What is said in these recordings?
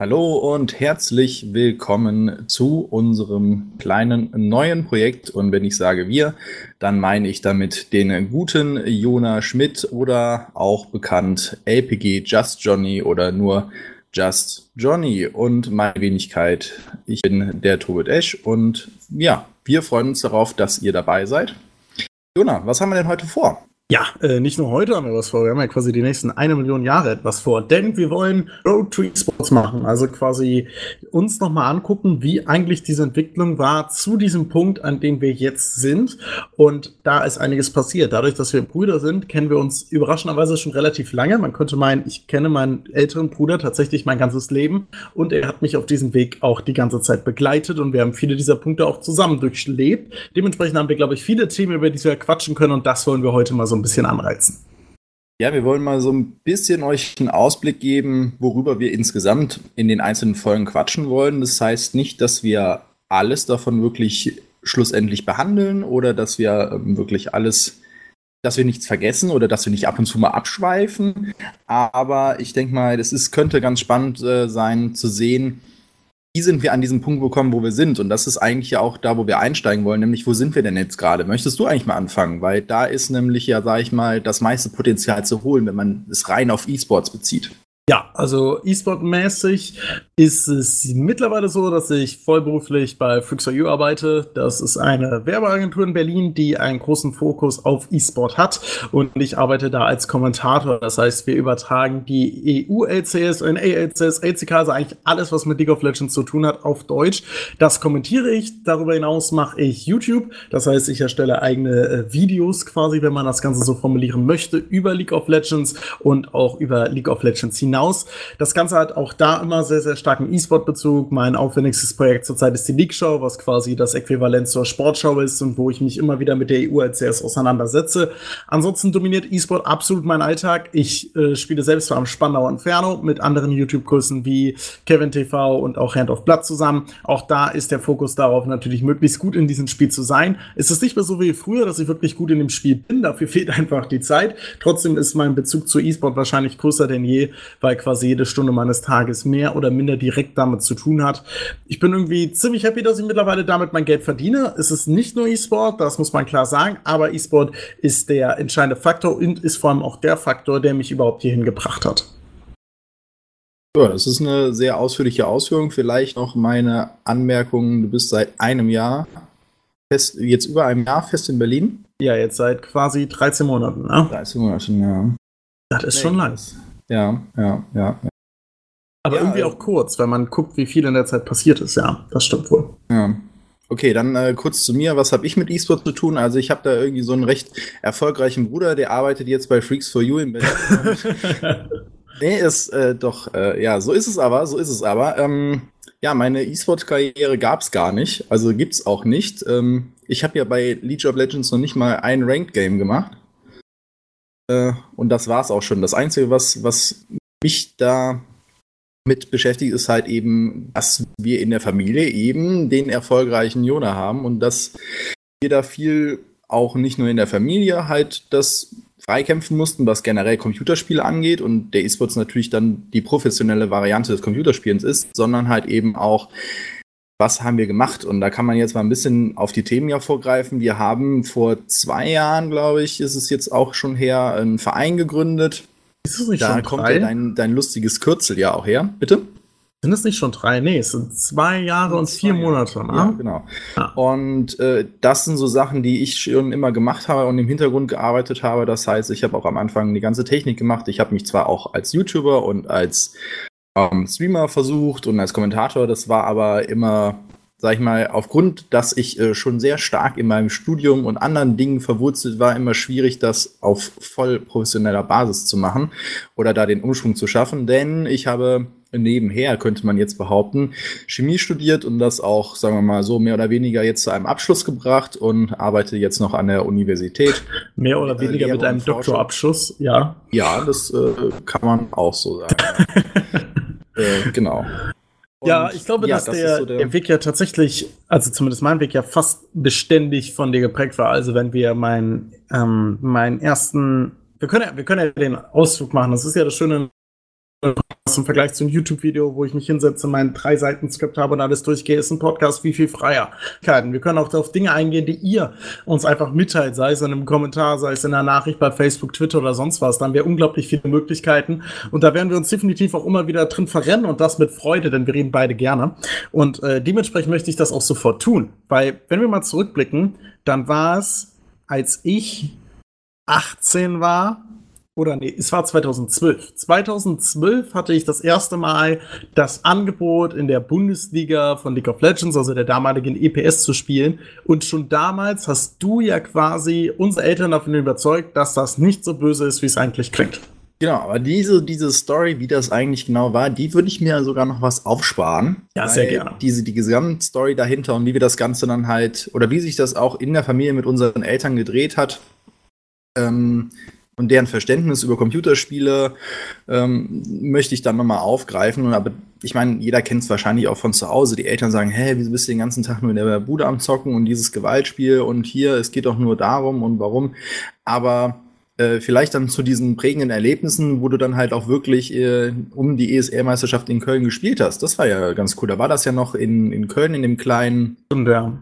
Hallo und herzlich willkommen zu unserem kleinen neuen Projekt. Und wenn ich sage wir, dann meine ich damit den guten Jona Schmidt oder auch bekannt LPG Just Johnny oder nur Just Johnny und meine Wenigkeit. Ich bin der Tobit Esch und ja, wir freuen uns darauf, dass ihr dabei seid. Jona, was haben wir denn heute vor? Ja, äh, nicht nur heute haben wir was vor, wir haben ja quasi die nächsten eine Million Jahre etwas vor, denn wir wollen Road to Esports machen, also quasi uns nochmal angucken, wie eigentlich diese Entwicklung war zu diesem Punkt, an dem wir jetzt sind und da ist einiges passiert. Dadurch, dass wir Brüder sind, kennen wir uns überraschenderweise schon relativ lange. Man könnte meinen, ich kenne meinen älteren Bruder tatsächlich mein ganzes Leben und er hat mich auf diesem Weg auch die ganze Zeit begleitet und wir haben viele dieser Punkte auch zusammen durchlebt. Dementsprechend haben wir, glaube ich, viele Themen, über die wir quatschen können und das wollen wir heute mal so ein bisschen anreizen. Ja, wir wollen mal so ein bisschen euch einen Ausblick geben, worüber wir insgesamt in den einzelnen Folgen quatschen wollen. Das heißt nicht, dass wir alles davon wirklich schlussendlich behandeln oder dass wir ähm, wirklich alles, dass wir nichts vergessen oder dass wir nicht ab und zu mal abschweifen. Aber ich denke mal, das ist, könnte ganz spannend äh, sein zu sehen, wie sind wir an diesem Punkt gekommen, wo wir sind? Und das ist eigentlich ja auch da, wo wir einsteigen wollen, nämlich wo sind wir denn jetzt gerade? Möchtest du eigentlich mal anfangen? Weil da ist nämlich ja, sag ich mal, das meiste Potenzial zu holen, wenn man es rein auf E-Sports bezieht. Ja, also E-Sport-mäßig ist es mittlerweile so, dass ich vollberuflich bei Flux.io arbeite. Das ist eine Werbeagentur in Berlin, die einen großen Fokus auf E-Sport hat. Und ich arbeite da als Kommentator. Das heißt, wir übertragen die EU-LCS, NA-LCS, LCK, also eigentlich alles, was mit League of Legends zu tun hat, auf Deutsch. Das kommentiere ich. Darüber hinaus mache ich YouTube. Das heißt, ich erstelle eigene äh, Videos quasi, wenn man das Ganze so formulieren möchte, über League of Legends und auch über League of Legends hinaus hinaus. Das Ganze hat auch da immer sehr, sehr starken E-Sport-Bezug. Mein aufwendigstes Projekt zurzeit ist die League Show, was quasi das Äquivalent zur Sportshow ist und wo ich mich immer wieder mit der EU als CS auseinandersetze. Ansonsten dominiert E-Sport absolut meinen Alltag. Ich äh, spiele selbst am Spandauer Inferno mit anderen YouTube-Kursen wie Kevin TV und auch Hand of Blood zusammen. Auch da ist der Fokus darauf, natürlich möglichst gut in diesem Spiel zu sein. Es ist nicht mehr so wie früher, dass ich wirklich gut in dem Spiel bin. Dafür fehlt einfach die Zeit. Trotzdem ist mein Bezug zu E-Sport wahrscheinlich größer denn je, weil quasi jede Stunde meines Tages mehr oder minder direkt damit zu tun hat. Ich bin irgendwie ziemlich happy, dass ich mittlerweile damit mein Geld verdiene. Es ist nicht nur E-Sport, das muss man klar sagen, aber E-Sport ist der entscheidende Faktor und ist vor allem auch der Faktor, der mich überhaupt hierhin gebracht hat. Ja, das ist eine sehr ausführliche Ausführung. Vielleicht noch meine Anmerkung. Du bist seit einem Jahr fest, jetzt über einem Jahr fest in Berlin? Ja, jetzt seit quasi 13 Monaten. Ne? 13 Monate, ja. Das ist nee, schon lang. Ja, ja, ja. Aber ja, irgendwie auch kurz, wenn man guckt, wie viel in der Zeit passiert ist. Ja, das stimmt wohl. Ja. Okay, dann äh, kurz zu mir. Was habe ich mit E-Sport zu tun? Also ich habe da irgendwie so einen recht erfolgreichen Bruder, der arbeitet jetzt bei Freaks for You in Berlin. nee, ist äh, doch, äh, ja, so ist es aber, so ist es aber. Ähm, ja, meine E-Sport-Karriere gab es gar nicht, also gibt es auch nicht. Ähm, ich habe ja bei League of Legends noch nicht mal ein Ranked-Game gemacht. Äh, und das war es auch schon. Das Einzige, was, was mich da mit beschäftigt, ist halt eben, dass wir in der Familie eben den erfolgreichen Jona haben und dass wir da viel auch nicht nur in der Familie halt das freikämpfen mussten, was generell Computerspiele angeht und der E-Sports natürlich dann die professionelle Variante des Computerspielens ist, sondern halt eben auch was haben wir gemacht? Und da kann man jetzt mal ein bisschen auf die Themen ja vorgreifen. Wir haben vor zwei Jahren, glaube ich, ist es jetzt auch schon her, einen Verein gegründet. Ist es nicht da schon kommt drei? ja dein, dein lustiges Kürzel ja auch her. Bitte? Sind es nicht schon drei? Nee, es sind zwei Jahre und vier Monate. Ne? Ja, genau. Ja. Und äh, das sind so Sachen, die ich schon immer gemacht habe und im Hintergrund gearbeitet habe. Das heißt, ich habe auch am Anfang die ganze Technik gemacht. Ich habe mich zwar auch als YouTuber und als ähm, Streamer versucht und als Kommentator. Das war aber immer, sag ich mal, aufgrund, dass ich äh, schon sehr stark in meinem Studium und anderen Dingen verwurzelt war, immer schwierig, das auf voll professioneller Basis zu machen oder da den Umschwung zu schaffen. Denn ich habe nebenher, könnte man jetzt behaupten, Chemie studiert und das auch, sagen wir mal so, mehr oder weniger jetzt zu einem Abschluss gebracht und arbeite jetzt noch an der Universität. Mehr oder äh, weniger mit einem Doktorabschluss, ja. Ja, das äh, kann man auch so sagen. äh, genau. Und ja, ich glaube, ja, dass das der, so der, Weg ja tatsächlich, also zumindest mein Weg ja fast beständig von dir geprägt war. Also wenn wir meinen ähm, meinen ersten, wir können ja, wir können ja den Ausflug machen. Das ist ja das Schöne im Vergleich zu einem YouTube-Video, wo ich mich hinsetze, mein drei Seiten Skript habe und alles durchgehe, ist ein Podcast wie viel freier. Wir können auch auf Dinge eingehen, die ihr uns einfach mitteilt, sei es in einem Kommentar, sei es in einer Nachricht bei Facebook, Twitter oder sonst was. Da haben wir unglaublich viele Möglichkeiten und da werden wir uns definitiv auch immer wieder drin verrennen und das mit Freude, denn wir reden beide gerne. Und äh, dementsprechend möchte ich das auch sofort tun, weil wenn wir mal zurückblicken, dann war es, als ich 18 war, oder nee, es war 2012. 2012 hatte ich das erste Mal das Angebot in der Bundesliga von League of Legends, also der damaligen EPS, zu spielen. Und schon damals hast du ja quasi unsere Eltern davon überzeugt, dass das nicht so böse ist, wie es eigentlich klingt. Genau, aber diese, diese Story, wie das eigentlich genau war, die würde ich mir sogar noch was aufsparen. Ja, sehr gerne. Diese, die Gesamtstory dahinter und wie wir das Ganze dann halt, oder wie sich das auch in der Familie mit unseren Eltern gedreht hat, ähm, und deren Verständnis über Computerspiele ähm, möchte ich dann nochmal aufgreifen. Aber ich meine, jeder kennt es wahrscheinlich auch von zu Hause. Die Eltern sagen, hä, wieso bist du den ganzen Tag nur in der Bude am Zocken und dieses Gewaltspiel und hier, es geht doch nur darum und warum. Aber äh, vielleicht dann zu diesen prägenden Erlebnissen, wo du dann halt auch wirklich äh, um die ESR-Meisterschaft in Köln gespielt hast. Das war ja ganz cool. Da war das ja noch in, in Köln in dem kleinen. Ja.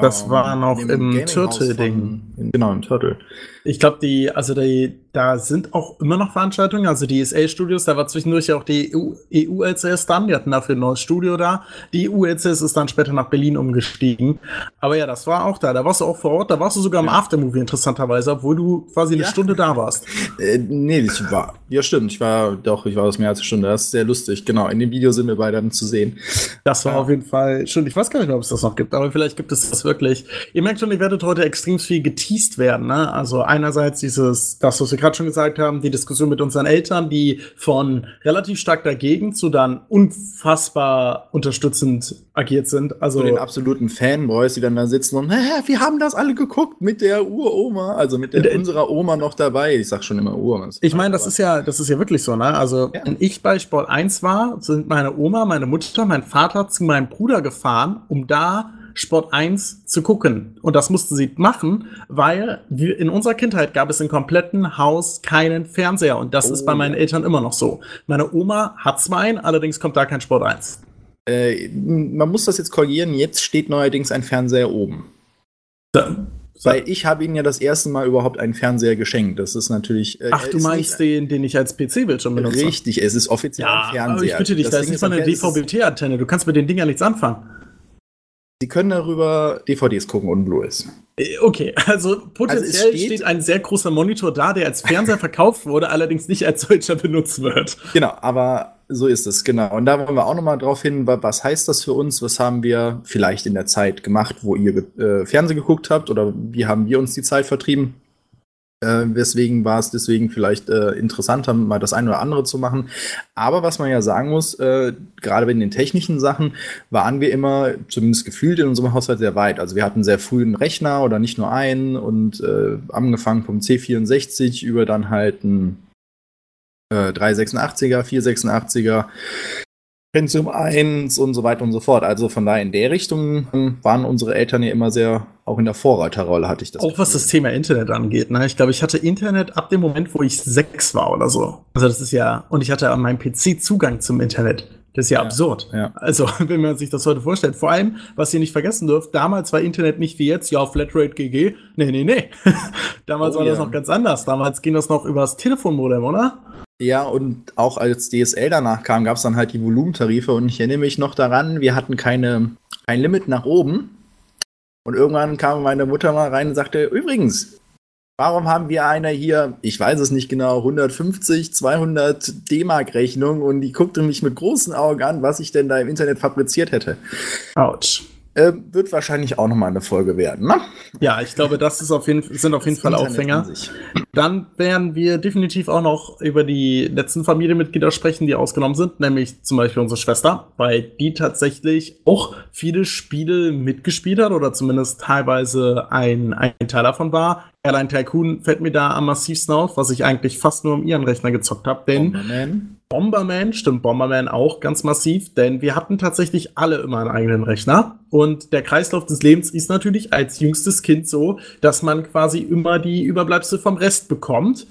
Das war noch im Turtle-Ding. Genau, im Turtle. Ich glaube, die, also die, da sind auch immer noch Veranstaltungen, also die ESA-Studios, da war zwischendurch ja auch die EU-LCS e dann, die hatten dafür ein neues Studio da. Die EU-LCS ist dann später nach Berlin umgestiegen. Aber ja, das war auch da, da warst du auch vor Ort, da warst du sogar im ja. Aftermovie interessanterweise, obwohl du quasi eine ja. Stunde da warst. Äh, nee, ich war, ja stimmt, ich war, doch, ich war das mehr als eine Stunde, das ist sehr lustig, genau, in dem Video sind wir beide dann zu sehen. Das war ja. auf jeden Fall schön, ich weiß gar nicht mehr, ob es das noch gibt, aber vielleicht gibt es das wirklich. Ihr merkt schon, ihr werdet heute extrem viel geteased werden, ne? Also einerseits dieses, das, was wir gerade schon gesagt haben, die Diskussion mit unseren Eltern, die von relativ stark dagegen zu dann unfassbar unterstützend agiert sind. Also zu den absoluten Fanboys, die dann da sitzen und, Hä, wir haben das alle geguckt mit der Uroma, also mit der, der unserer Oma noch dabei. Ich sag schon immer Uroma. Ich meine, das ist ja, das ist ja wirklich so, ne? Also, ja. wenn ich bei Sport 1 war, sind meine Oma, meine Mutter, mein Vater zu meinem Bruder gefahren, um da Sport 1 zu gucken. Und das mussten sie machen, weil wir, in unserer Kindheit gab es im kompletten Haus keinen Fernseher. Und das oh. ist bei oh. meinen Eltern immer noch so. Meine Oma hat zwar einen, allerdings kommt da kein Sport 1. Äh, man muss das jetzt korrigieren. Jetzt steht neuerdings ein Fernseher oben. Da. Weil ich habe ihnen ja das erste Mal überhaupt einen Fernseher geschenkt. Das ist natürlich. Äh, Ach, du meinst den, den ich als PC-Bildschirm benutze? Richtig, es ist offiziell ja, ein Fernseher. Aber ich bitte dich, das, das ist nicht mal eine DVB-T-Antenne. Du kannst mit den Dingern nichts anfangen. Sie können darüber DVDs gucken und Blu-rays. Äh, okay, also potenziell also steht, steht, ein sehr großer Monitor da, der als Fernseher verkauft wurde, allerdings nicht als solcher benutzt wird. Genau, aber so ist es, genau. Und da wollen wir auch nochmal drauf hin, was heißt das für uns? Was haben wir vielleicht in der Zeit gemacht, wo ihr äh, Fernsehen geguckt habt oder wie haben wir uns die Zeit vertrieben? Äh, weswegen war es deswegen vielleicht äh, interessanter, mal das eine oder andere zu machen. Aber was man ja sagen muss, äh, gerade bei den technischen Sachen, waren wir immer, zumindest gefühlt in unserem Haushalt, sehr weit. Also wir hatten sehr früh einen Rechner oder nicht nur einen und äh, angefangen vom C64 über dann halt ein äh, 386er, 486er, Pentium 1 und so weiter und so fort. Also von daher in der Richtung ähm, waren unsere Eltern ja immer sehr, auch in der Vorreiterrolle hatte ich das. Auch Gefühl. was das Thema Internet angeht. Ne? Ich glaube, ich hatte Internet ab dem Moment, wo ich sechs war oder so. Also das ist ja, und ich hatte an meinem PC Zugang zum Internet. Das ist ja, ja absurd. Ja. Also, wenn man sich das heute vorstellt. Vor allem, was ihr nicht vergessen dürft, damals war Internet nicht wie jetzt, ja, Flatrate GG. Nee, nee, nee. damals oh, war das noch ganz anders. Damals ging das noch übers Telefonmodem, oder? Ja, und auch als DSL danach kam, gab es dann halt die Volumentarife und ich erinnere mich noch daran, wir hatten keine, kein Limit nach oben. Und irgendwann kam meine Mutter mal rein und sagte, übrigens, warum haben wir einer hier, ich weiß es nicht genau, 150, 200 D-Mark Rechnung und die guckte mich mit großen Augen an, was ich denn da im Internet fabriziert hätte. Autsch. Äh, wird wahrscheinlich auch nochmal eine Folge werden, ne? Ja, ich glaube, das ist auf jeden, sind auf jeden das Fall Internet Aufhänger. Dann werden wir definitiv auch noch über die letzten Familienmitglieder sprechen, die ausgenommen sind, nämlich zum Beispiel unsere Schwester, weil die tatsächlich auch viele Spiele mitgespielt hat oder zumindest teilweise ein, ein Teil davon war. Airline Tycoon fällt mir da am massivsten auf, was ich eigentlich fast nur um ihren Rechner gezockt habe, denn Bomberman. Bomberman, stimmt Bomberman auch ganz massiv, denn wir hatten tatsächlich alle immer einen eigenen Rechner. Und der Kreislauf des Lebens ist natürlich als jüngstes Kind so, dass man quasi immer die Überbleibsel vom Rest bekommt.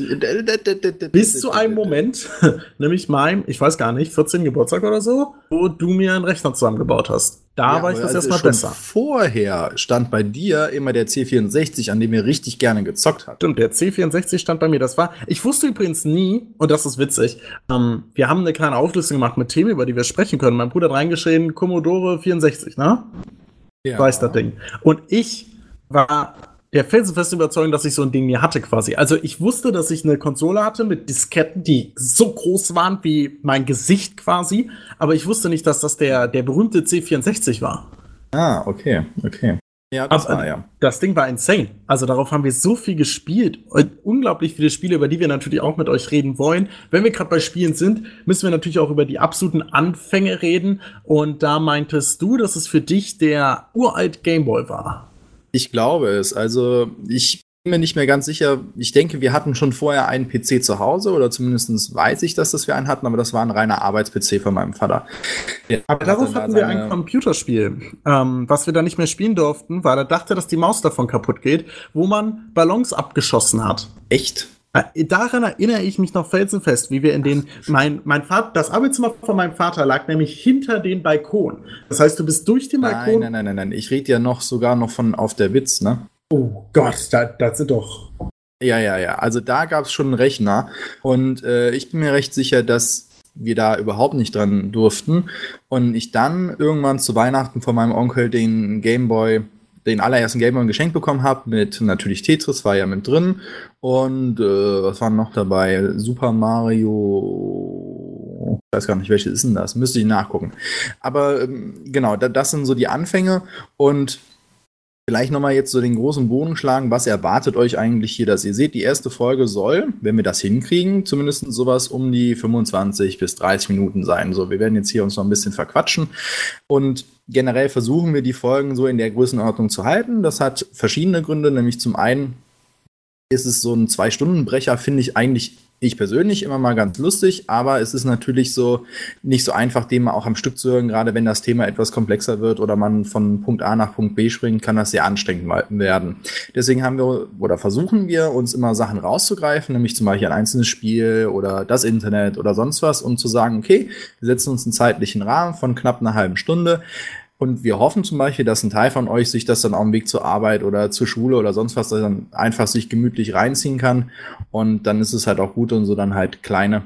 Bis zu einem Moment, nämlich meinem, ich weiß gar nicht, 14. Geburtstag oder so, wo du mir einen Rechner zusammengebaut hast. Da Ja, war ich das also erstmal besser. Vorher stand bei dir immer der C64, an dem ihr richtig gerne gezockt habt. Stimmt, der C64 stand bei mir. Das war, ich wusste übrigens nie, und das ist witzig, ähm, wir haben eine kleine Auflistung gemacht mit Themen, über die wir sprechen können. Mein Bruder hat reingeschrieben, Commodore 64, ne? Ja. weiß das Ding. Und ich war der felsenfesten Überzeugung, dass ich so ein Ding nie hatte quasi. Also ich wusste, dass ich eine Konsole hatte mit Disketten, die so groß waren wie mein Gesicht quasi, aber ich wusste nicht, dass das der, der berühmte C64 war. Ah, okay, okay. Ja, das Aber- war ja. Das Ding war insane. Also darauf haben wir so viel gespielt. Und unglaublich viele Spiele, über die wir natürlich auch mit euch reden wollen. Wenn wir gerade bei Spielen sind, müssen wir natürlich auch über die absoluten Anfänge reden. Und da meintest du, dass es für dich der uralt Gameboy war. Ich glaube es. Also ich mir nicht mehr ganz sicher. Ich denke, wir hatten schon vorher einen PC zu Hause oder zumindest weiß ich, dass das wir einen hatten, aber das war ein reiner Arbeits-PC von meinem Vater. Aber darauf da hatten wir ein Computerspiel, ähm, was wir da nicht mehr spielen durften, weil er dachte, dass die Maus davon kaputt geht, wo man Ballons abgeschossen hat. Echt? Äh, Daran erinnere ich mich noch felsenfest, wie wir in den, mein, mein Vater, das Arbeitszimmer von meinem Vater lag nämlich hinter den Balkon. Das heißt, du bist durch den Nein, Balkon. nein, nein, nein, nein. Ich rede ja noch sogar noch von auf der Witz, ne? Oh Gott, da, das sind doch. Ja, ja, ja. Also da gab es schon einen Rechner und äh, ich bin mir recht sicher, dass wir da überhaupt nicht dran durften. Und ich dann irgendwann zu Weihnachten von meinem Onkel den Gameboy, den allerersten Gameboy geschenkt bekommen habe, mit natürlich Tetris war ja mit drin. Und äh, was war noch dabei? Super Mario. Ich weiß gar nicht, welches ist denn das? Müsste ich nachgucken. Aber ähm, genau, da, das sind so die Anfänge und Vielleicht nochmal jetzt so den großen Bogen schlagen. Was erwartet euch eigentlich hier, dass ihr seht? Die erste Folge soll, wenn wir das hinkriegen, zumindest sowas um die 25 bis 30 Minuten sein. So, wir werden jetzt hier uns noch ein bisschen verquatschen. Und generell versuchen wir die Folgen so in der Größenordnung zu halten. Das hat verschiedene Gründe, nämlich zum einen ist es so ein Zwei-Stunden-Brecher, finde ich eigentlich ich persönlich immer mal ganz lustig, aber es ist natürlich so nicht so einfach, den mal auch am Stück zu hören, gerade wenn das Thema etwas komplexer wird oder man von Punkt A nach Punkt B springt, kann das sehr anstrengend werden. Deswegen haben wir oder versuchen wir uns immer Sachen rauszugreifen, nämlich zum Beispiel ein einzelnes Spiel oder das Internet oder sonst was, um zu sagen, okay, wir setzen uns einen zeitlichen Rahmen von knapp einer halben Stunde. Und wir hoffen zum Beispiel, dass ein Teil von euch sich das dann auf dem Weg zur Arbeit oder zur Schule oder sonst was dann einfach sich gemütlich reinziehen kann. Und dann ist es halt auch gut und so dann halt kleine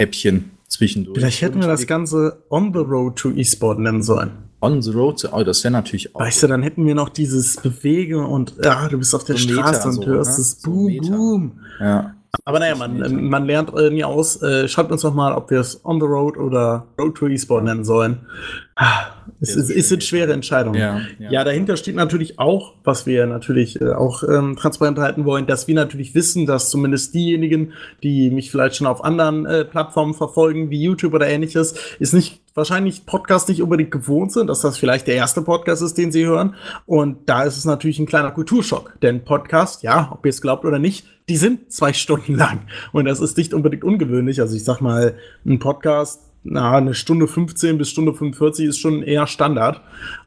Häppchen zwischendurch. Vielleicht hätten wir das Ganze On the Road to E-Sport nennen sollen. On the Road to, oh, das wäre natürlich auch. Weißt du, dann hätten wir noch dieses Bewegen und ja, du bist auf der So Straße und so, hörst ne? es So Boom, Meter. Boom. Ja. Aber naja, man, man lernt äh, nie aus. Äh, schreibt uns doch mal, ob wir es On the Road oder Road to E-Sport nennen sollen. Ah, Es, ist, es sind schwere Entscheidungen. Ja, Ja, ja. dahinter steht natürlich auch, was wir natürlich äh, auch ähm, transparent halten wollen, dass wir natürlich wissen, dass zumindest diejenigen, die mich vielleicht schon auf anderen äh, Plattformen verfolgen, wie YouTube oder ähnliches, ist nicht wahrscheinlich Podcast nicht unbedingt gewohnt sind, dass das vielleicht der erste Podcast ist, den sie hören. Und da ist es natürlich ein kleiner Kulturschock. Denn Podcast, ja, ob ihr es glaubt oder nicht, die sind zwei Stunden lang. Und das ist nicht unbedingt ungewöhnlich. Also ich sag mal, ein Podcast, na, eine Stunde 15 bis Stunde 45 ist schon eher Standard.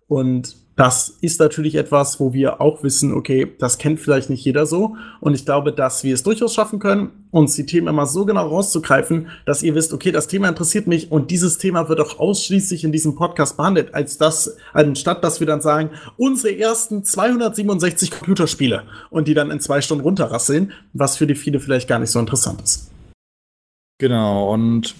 Und das ist natürlich etwas, wo wir auch wissen, okay, das kennt vielleicht nicht jeder so. Und ich glaube, dass wir es durchaus schaffen können, uns die Themen immer so genau rauszugreifen, dass ihr wisst, okay, das Thema interessiert mich und dieses Thema wird auch ausschließlich in diesem Podcast behandelt, als das, anstatt dass wir dann sagen, unsere ersten 267 Computerspiele und die dann in zwei Stunden runterrasseln, was für die viele vielleicht gar nicht so interessant ist. Genau, und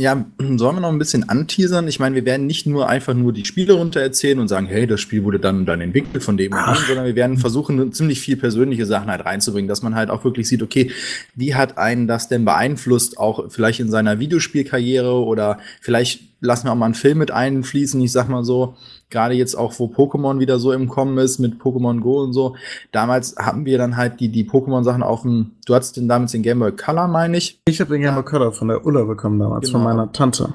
ja, sollen wir noch ein bisschen anteasern? Ich meine, wir werden nicht nur einfach nur die Spiele runter erzählen und sagen, hey, das Spiel wurde dann und dann entwickelt von dem und dem, sondern wir werden versuchen, ziemlich viel persönliche Sachen halt reinzubringen, dass man halt auch wirklich sieht, okay, wie hat einen das denn beeinflusst, auch vielleicht in seiner Videospielkarriere oder vielleicht lassen wir auch mal einen Film mit einfließen, ich sag mal so, gerade jetzt auch, wo Pokémon wieder so im Kommen ist mit Pokémon Go und so. Damals haben wir dann halt die, die Pokémon-Sachen auf dem, du hattest den damals den Game Boy Color, meine ich, Ich habe den Game Boy Color von der Ulla bekommen damals, von Genau. meiner Tante.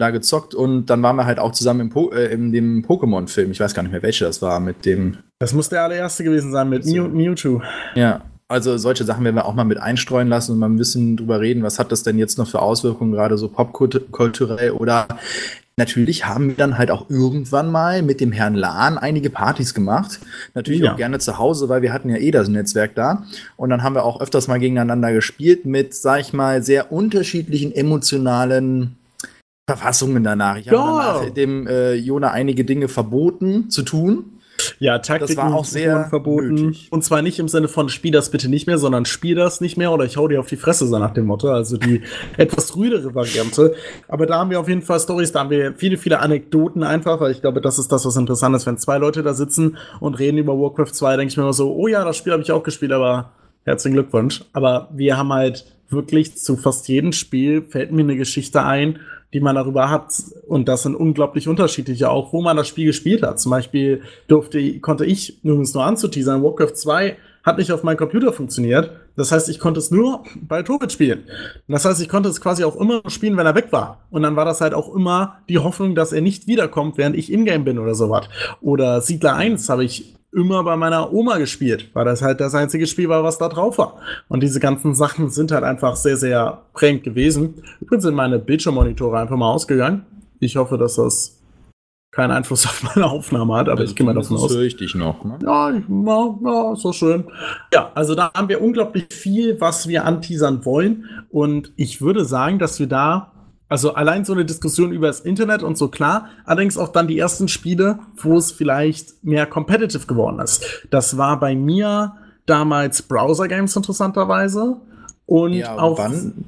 da gezockt und dann waren wir halt auch zusammen im po äh, in dem Pokémon-Film. Ich weiß gar nicht mehr, welcher das war, mit dem. Das muss der allererste gewesen sein, mit Mew Mewtwo. Ja, also solche Sachen werden wir auch mal mit einstreuen lassen und mal ein bisschen drüber reden, was hat das denn jetzt noch für Auswirkungen, gerade so popkulturell oder Natürlich haben wir dann halt auch irgendwann mal mit dem Herrn Lahn einige Partys gemacht. Natürlich ja. auch gerne zu Hause, weil wir hatten ja eh das Netzwerk da. Und dann haben wir auch öfters mal gegeneinander gespielt mit, sag ich mal, sehr unterschiedlichen emotionalen Verfassungen danach. Ich ja. habe danach dem äh, Jona einige Dinge verboten zu tun. Ja, Taktiken das war auch sehr verboten. Nötig. Und zwar nicht im Sinne von spiel das bitte nicht mehr, sondern spiel das nicht mehr oder ich hau dir auf die Fresse, so nach dem Motto. Also die etwas rüdere Variante. Aber da haben wir auf jeden Fall Stories, da haben wir viele, viele Anekdoten einfach, weil ich glaube, das ist das, was interessant ist. Wenn zwei Leute da sitzen und reden über Warcraft 2, denke ich mir immer so, oh ja, das Spiel habe ich auch gespielt, aber herzlichen Glückwunsch. Aber wir haben halt wirklich zu fast jedem Spiel fällt mir eine Geschichte ein, die man darüber hat. Und das sind unglaublich unterschiedliche, auch wo man das Spiel gespielt hat. Zum Beispiel durfte, konnte ich, übrigens nur anzuteasern, Warcraft 2 hat nicht auf meinem Computer funktioniert. Das heißt, ich konnte es nur bei Tobit spielen. Das heißt, ich konnte es quasi auch immer spielen, wenn er weg war. Und dann war das halt auch immer die Hoffnung, dass er nicht wiederkommt, während ich in-game bin oder sowas. Oder Siedler 1 habe ich immer bei meiner Oma gespielt, weil das halt das einzige Spiel war, was da drauf war. Und diese ganzen Sachen sind halt einfach sehr, sehr prägend gewesen. Übrigens sind meine Bildschirmmonitore einfach mal ausgegangen. Ich hoffe, dass das keinen Einfluss auf meine Aufnahme hat, aber also ich gehe mal davon aus. Das höre ich dich noch, ne? Ja, ja, ja, ist doch schön. Ja, also da haben wir unglaublich viel, was wir anteasern wollen. Und ich würde sagen, dass wir da also allein so eine Diskussion über das Internet und so klar, allerdings auch dann die ersten Spiele, wo es vielleicht mehr competitive geworden ist. Das war bei mir damals Browser Games interessanterweise und ja, auch wann,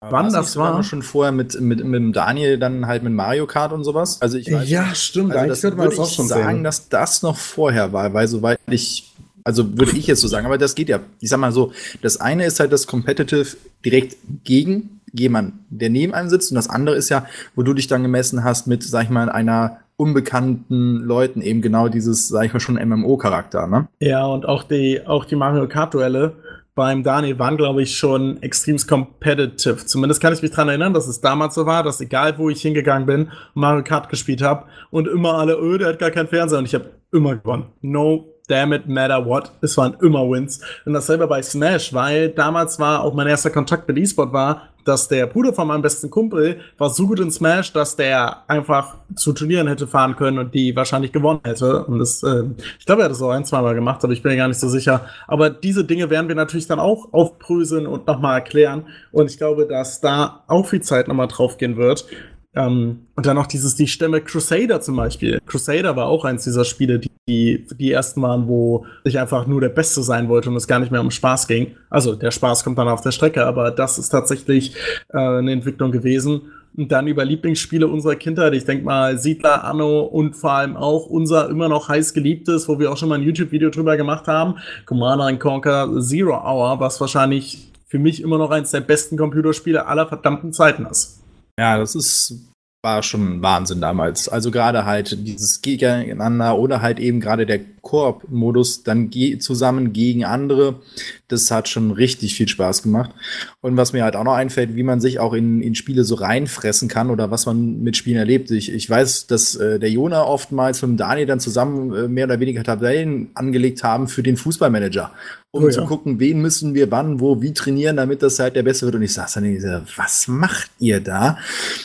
wann das war schon vorher mit, mit mit Daniel dann halt mit Mario Kart und sowas. Also ich weiß, ja stimmt, also das würde das auch schon sagen, sehen. dass das noch vorher war, weil soweit ich also würde ich jetzt so sagen, aber das geht ja. Ich sag mal so, das eine ist halt das Competitive direkt gegen jemand, der neben einem sitzt. Und das andere ist ja, wo du dich dann gemessen hast mit, sag ich mal, einer unbekannten Leuten, eben genau dieses, sag ich mal, schon MMO-Charakter, ne? Ja, und auch die, auch die Mario Kart-Duelle beim Daniel waren, glaube ich, schon extrem competitive. Zumindest kann ich mich daran erinnern, dass es damals so war, dass egal wo ich hingegangen bin, Mario Kart gespielt habe und immer alle, öh, der hat gar keinen Fernseher und ich habe immer gewonnen. No damn it matter what. Es waren immer Wins. Und dasselbe bei Smash, weil damals war auch mein erster Kontakt mit E-Sport war, dass der Bruder von meinem besten Kumpel war so gut in Smash, dass der einfach zu Turnieren hätte fahren können und die wahrscheinlich gewonnen hätte. Und das, äh, ich glaube, er hat das auch ein, zweimal gemacht, aber ich bin mir gar nicht so sicher. Aber diese Dinge werden wir natürlich dann auch aufpröseln und nochmal erklären. Und ich glaube, dass da auch viel Zeit nochmal drauf gehen wird. Ähm, und dann noch dieses, die Stämme Crusader zum Beispiel. Crusader war auch eins dieser Spiele, die, die, die ersten waren, wo ich einfach nur der Beste sein wollte und es gar nicht mehr um Spaß ging. Also der Spaß kommt dann auf der Strecke, aber das ist tatsächlich äh, eine Entwicklung gewesen. Und dann über Lieblingsspiele unserer Kindheit. Ich denke mal Siedler, Anno und vor allem auch unser immer noch heiß geliebtes, wo wir auch schon mal ein YouTube-Video drüber gemacht haben, Commander Conquer Zero Hour, was wahrscheinlich für mich immer noch eins der besten Computerspiele aller verdammten Zeiten ist. Ja, das ist war schon Wahnsinn damals. Also gerade halt dieses Gegeneinander oder halt eben gerade der Koop-Modus dann ge zusammen gegen andere. Das hat schon richtig viel Spaß gemacht. Und was mir halt auch noch einfällt, wie man sich auch in, in Spiele so reinfressen kann oder was man mit Spielen erlebt. Ich, ich weiß, dass äh, der Jona oftmals mit Daniel dann zusammen äh, mehr oder weniger Tabellen angelegt haben für den Fußballmanager um oh, ja. zu gucken, wen müssen wir wann, wo, wie trainieren, damit das halt der Beste wird. Und ich saß dann, was macht ihr da?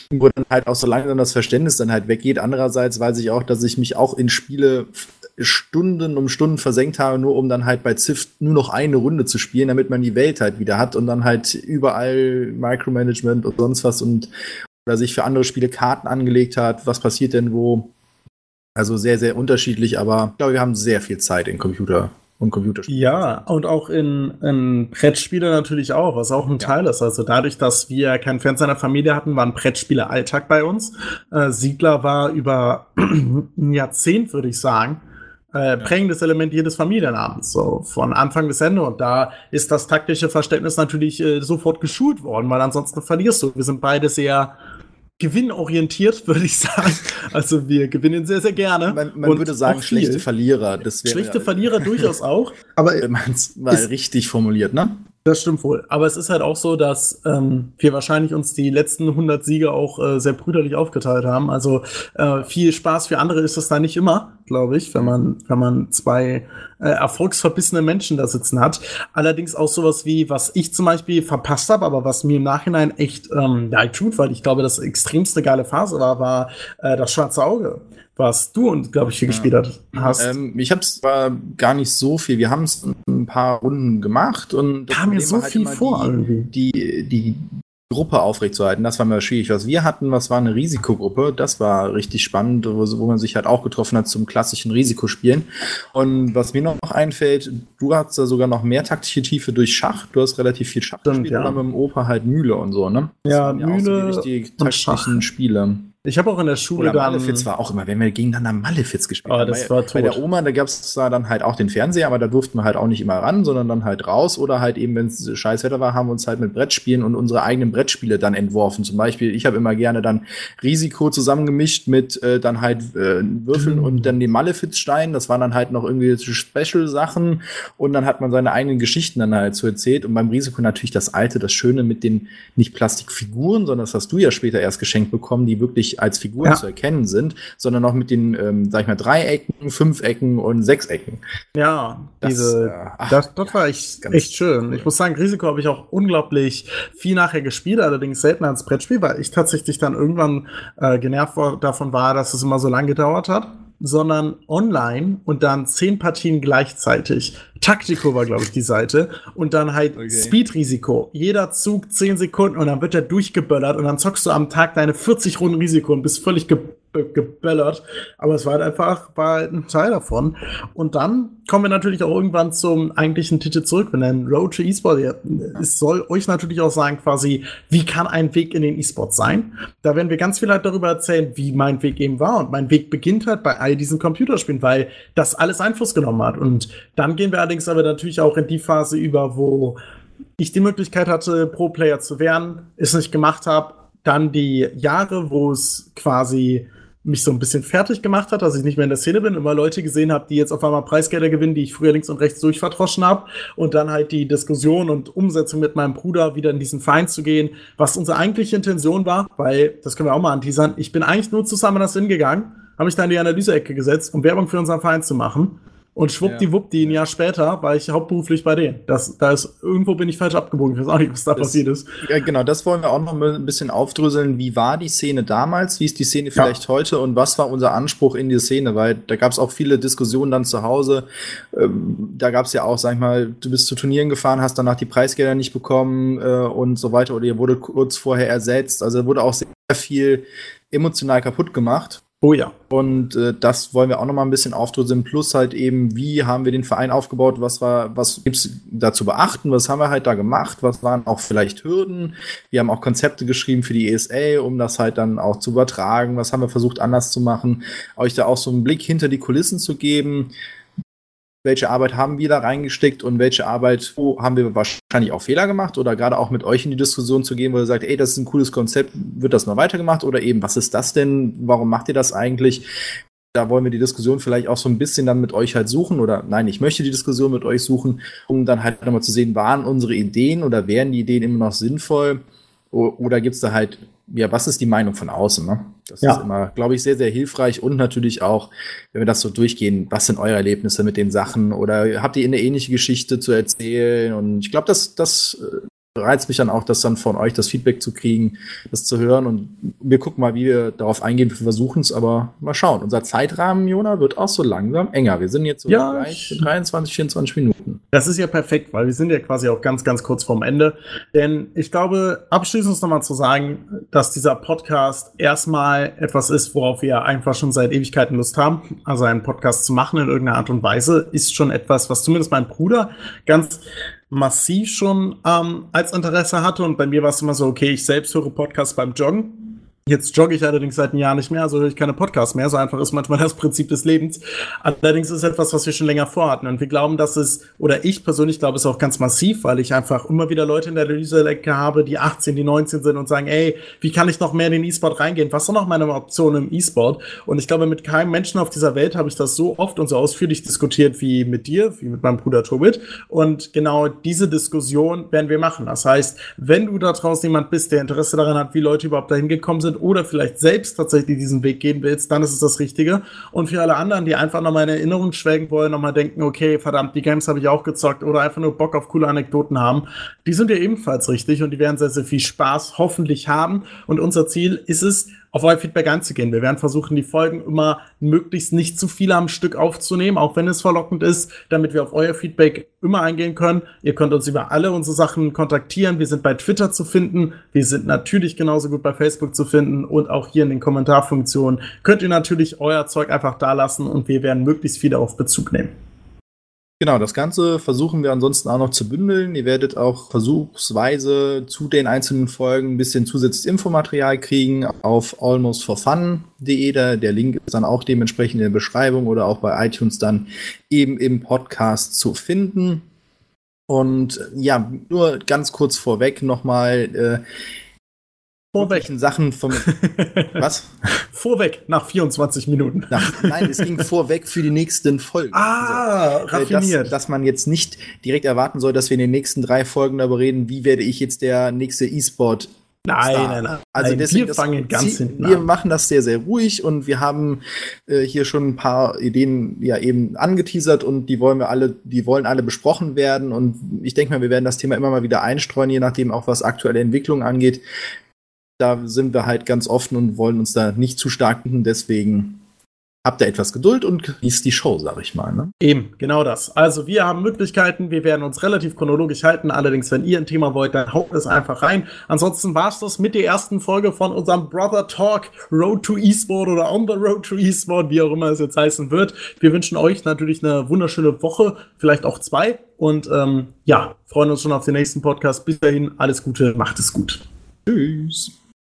Wo dann halt auch so langsam das Verständnis dann halt weggeht. Andererseits weiß ich auch, dass ich mich auch in Spiele Stunden um Stunden versenkt habe, nur um dann halt bei Ziff nur noch eine Runde zu spielen, damit man die Welt halt wieder hat und dann halt überall Micromanagement und sonst was und oder sich für andere Spiele Karten angelegt hat, was passiert denn wo. Also sehr, sehr unterschiedlich, aber ich glaube, wir haben sehr viel Zeit in Computer und Computerspiele. Ja, und auch in, in Brettspiele natürlich auch, was auch ein ja. Teil ist. Also dadurch, dass wir keinen Fernseher in der Familie hatten, waren Brettspiele Alltag bei uns. Äh, Siedler war über ein Jahrzehnt, würde ich sagen, äh, prägendes Element jedes Familienabends, so von Anfang bis Ende. Und da ist das taktische Verständnis natürlich äh, sofort geschult worden, weil ansonsten verlierst du. Wir sind beide sehr gewinnorientiert, würde ich sagen. Also wir gewinnen sehr, sehr gerne. Man, man würde sagen, schlechte Verlierer. Das schlechte Verlierer durchaus auch. Aber wenn man es mal richtig formuliert, ne? Das stimmt wohl. Aber es ist halt auch so, dass ähm, wir wahrscheinlich uns die letzten 100 Siege auch äh, sehr brüderlich aufgeteilt haben. Also äh, viel Spaß für andere ist das da nicht immer, glaube ich, wenn man, wenn man zwei äh, erfolgsverbissene Menschen da sitzen hat. Allerdings auch sowas wie, was ich zum Beispiel verpasst habe, aber was mir im Nachhinein echt ähm, ja, tut, weil ich glaube, das extremste geile Phase war, war äh, das schwarze Auge was du und glaube ich hier ja. gespielt hast. Ähm, ich habe es gar nicht so viel. Wir haben es ein paar Runden gemacht und kam mir so halt viel vor die, irgendwie. Die, die Gruppe aufrechtzuerhalten, das war mir schwierig. Was wir hatten, was war eine Risikogruppe, das war richtig spannend, wo, wo man sich halt auch getroffen hat zum klassischen Risikospielen. Und was mir noch einfällt, du hast da sogar noch mehr taktische Tiefe durch Schach. Du hast relativ viel Schach gespielt, ja. mit dem Opa halt Mühle und so, ne? Das ja, Mühle so die taktischen Spiele. Ich habe auch in der Schule Oder Malefiz war auch immer, wenn wir gegeneinander Malefiz gespielt oh, haben. Das war tot. Bei der Oma, da gab es da dann halt auch den Fernseher, aber da durften wir halt auch nicht immer ran, sondern dann halt raus. Oder halt eben, wenn es scheiß Wetter war, haben wir uns halt mit Brettspielen und unsere eigenen Brettspiele dann entworfen. Zum Beispiel, ich habe immer gerne dann Risiko zusammengemischt mit äh, dann halt äh, Würfeln mhm. und dann den Malefiz-Stein. Das waren dann halt noch irgendwie Special-Sachen. Und dann hat man seine eigenen Geschichten dann halt so erzählt. Und beim Risiko natürlich das Alte, das Schöne mit den nicht Plastikfiguren, sondern das hast du ja später erst geschenkt bekommen, die wirklich als Figuren ja. zu erkennen sind, sondern auch mit den, ähm, sag ich mal, Dreiecken, Fünfecken und Sechsecken. Ja, das, diese, äh, ach, das, das war echt, echt schön. Cool. Ich muss sagen, Risiko habe ich auch unglaublich viel nachher gespielt, allerdings selten als Brettspiel, weil ich tatsächlich dann irgendwann äh, genervt davon war, dass es immer so lange gedauert hat sondern online und dann zehn Partien gleichzeitig. Taktiko war, glaube ich, die Seite. Und dann halt okay. Speed-Risiko. Jeder Zug zehn Sekunden und dann wird er durchgeböllert und dann zockst du am Tag deine 40 Runden Risiko und bist völlig ge geböllert. Aber es war halt einfach war halt ein Teil davon. Und dann kommen wir natürlich auch irgendwann zum eigentlichen Titel zurück. Wenn ein Road to E-Sport, es soll euch natürlich auch sagen, quasi, wie kann ein Weg in den E-Sport sein? Da werden wir ganz viel halt darüber erzählen, wie mein Weg eben war. Und mein Weg beginnt halt bei all diesen Computerspielen, weil das alles Einfluss genommen hat. Und dann gehen wir allerdings aber natürlich auch in die Phase über, wo ich die Möglichkeit hatte, Pro-Player zu werden, es nicht gemacht habe. Dann die Jahre, wo es quasi mich so ein bisschen fertig gemacht hat, dass ich nicht mehr in der Szene bin, immer Leute gesehen habe, die jetzt auf einmal Preisgelder gewinnen, die ich früher links und rechts durchverdroschen habe und dann halt die Diskussion und Umsetzung mit meinem Bruder wieder in diesen Verein zu gehen, was unsere eigentliche Intention war, weil, das können wir auch mal anteasern, ich bin eigentlich nur zusammen das hingegangen, habe mich da in die Analyseecke gesetzt, um Werbung für unseren Verein zu machen und schwuppdiwuppdi, ein Jahr später war ich hauptberuflich bei denen. Das, da ist, irgendwo bin ich falsch abgebogen. Ich weiß auch nicht, was da das, passiert ist. Ja, genau, das wollen wir auch noch ein bisschen aufdröseln. Wie war die Szene damals? Wie ist die Szene vielleicht ja. heute? Und was war unser Anspruch in die Szene? Weil da gab es auch viele Diskussionen dann zu Hause. Ähm, da gab es ja auch, sag ich mal, du bist zu Turnieren gefahren, hast danach die Preisgelder nicht bekommen äh, und so weiter. Oder ihr wurde kurz vorher ersetzt. Also wurde auch sehr viel emotional kaputt gemacht. Oh ja. Und äh, das wollen wir auch noch mal ein bisschen aufdröseln. Plus halt eben, wie haben wir den Verein aufgebaut? Was war, was gibt's da zu beachten? Was haben wir halt da gemacht? Was waren auch vielleicht Hürden? Wir haben auch Konzepte geschrieben für die ESA, um das halt dann auch zu übertragen. Was haben wir versucht anders zu machen? Euch da auch so einen Blick hinter die Kulissen zu geben welche Arbeit haben wir da reingesteckt und welche Arbeit wo haben wir wahrscheinlich auch Fehler gemacht oder gerade auch mit euch in die Diskussion zu gehen, wo ihr sagt, ey, das ist ein cooles Konzept, wird das mal weitergemacht oder eben, was ist das denn, warum macht ihr das eigentlich? Da wollen wir die Diskussion vielleicht auch so ein bisschen dann mit euch halt suchen oder nein, ich möchte die Diskussion mit euch suchen, um dann halt nochmal zu sehen, waren unsere Ideen oder wären die Ideen immer noch sinnvoll oder gibt es da halt ja, was ist die Meinung von außen? Ne? Das ja. ist immer, glaube ich, sehr, sehr hilfreich und natürlich auch, wenn wir das so durchgehen, was sind eure Erlebnisse mit den Sachen oder habt ihr eine ähnliche Geschichte zu erzählen? Und ich glaube, das, das reizt mich dann auch, das dann von euch das Feedback zu kriegen, das zu hören. Und wir gucken mal, wie wir darauf eingehen. Wir versuchen es, aber mal schauen. Unser Zeitrahmen, Jona, wird auch so langsam enger. Wir sind jetzt so ja, gleich 23, 24 Minuten. Das ist ja perfekt, weil wir sind ja quasi auch ganz, ganz kurz vorm Ende. Denn ich glaube, abschließend nochmal zu sagen, dass dieser Podcast erstmal etwas ist, worauf wir einfach schon seit Ewigkeiten Lust haben. Also einen Podcast zu machen in irgendeiner Art und Weise ist schon etwas, was zumindest mein Bruder ganz massiv schon ähm, als Interesse hatte. Und bei mir war es immer so, okay, ich selbst höre Podcasts beim Joggen. Jetzt jogge ich allerdings seit einem Jahr nicht mehr, also höre ich keine Podcasts mehr. So einfach ist manchmal das Prinzip des Lebens. Allerdings ist es etwas, was wir schon länger vorhatten. Und wir glauben, dass es, oder ich persönlich glaube es auch ganz massiv, weil ich einfach immer wieder Leute in der Analyse-Ecke habe, die 18, die 19 sind und sagen, ey, wie kann ich noch mehr in den E-Sport reingehen? Was sind noch meine Optionen im E-Sport? Und ich glaube, mit keinem Menschen auf dieser Welt habe ich das so oft und so ausführlich diskutiert wie mit dir, wie mit meinem Bruder Tobit. Und genau diese Diskussion werden wir machen. Das heißt, wenn du da draußen jemand bist, der Interesse daran hat, wie Leute überhaupt dahin gekommen sind, oder vielleicht selbst tatsächlich diesen Weg gehen willst, dann ist es das Richtige. Und für alle anderen, die einfach nochmal in Erinnerung schwelgen wollen, nochmal denken, okay, verdammt, die Games habe ich auch gezockt oder einfach nur Bock auf coole Anekdoten haben, die sind ja ebenfalls richtig und die werden sehr, sehr viel Spaß hoffentlich haben. Und unser Ziel ist es, auf euer Feedback einzugehen. Wir werden versuchen, die Folgen immer möglichst nicht zu viele am Stück aufzunehmen, auch wenn es verlockend ist, damit wir auf euer Feedback immer eingehen können. Ihr könnt uns über alle unsere Sachen kontaktieren. Wir sind bei Twitter zu finden. Wir sind natürlich genauso gut bei Facebook zu finden und auch hier in den Kommentarfunktionen könnt ihr natürlich euer Zeug einfach da lassen und wir werden möglichst viel darauf Bezug nehmen. Genau, das Ganze versuchen wir ansonsten auch noch zu bündeln. Ihr werdet auch versuchsweise zu den einzelnen Folgen ein bisschen zusätzliches Infomaterial kriegen auf almostforfun.de. Der Link ist dann auch dementsprechend in der Beschreibung oder auch bei iTunes dann eben im Podcast zu finden. Und ja, nur ganz kurz vorweg nochmal. Äh, Vorweg. Sachen vom. Was? Vorweg, nach 24 Minuten. Nach, nein, es ging vorweg für die nächsten Folgen. Ah, also, raffiniert. Dass, dass, man jetzt nicht direkt erwarten soll, dass wir in den nächsten drei Folgen darüber reden, wie werde ich jetzt der nächste E-Sport. Nein, nein, nein. Also deswegen, wir fangen ganz sie, hinten Wir an. machen das sehr, sehr ruhig und wir haben äh, hier schon ein paar Ideen ja eben angeteasert und die wollen wir alle, die wollen alle besprochen werden und ich denke mal, wir werden das Thema immer mal wieder einstreuen, je nachdem auch was aktuelle Entwicklungen angeht da sind wir halt ganz offen und wollen uns da nicht zu stark binden. Deswegen habt ihr etwas Geduld und genießt die Show, sag ich mal. Ne? Eben, genau das. Also wir haben Möglichkeiten, wir werden uns relativ chronologisch halten. Allerdings, wenn ihr ein Thema wollt, dann haut es einfach rein. Ansonsten war es das mit der ersten Folge von unserem Brother Talk Road to Esport oder On the Road to Esport, wie auch immer es jetzt heißen wird. Wir wünschen euch natürlich eine wunderschöne Woche, vielleicht auch zwei. Und ähm, ja, freuen uns schon auf den nächsten Podcast. Bis dahin, alles Gute, macht es gut. Tschüss.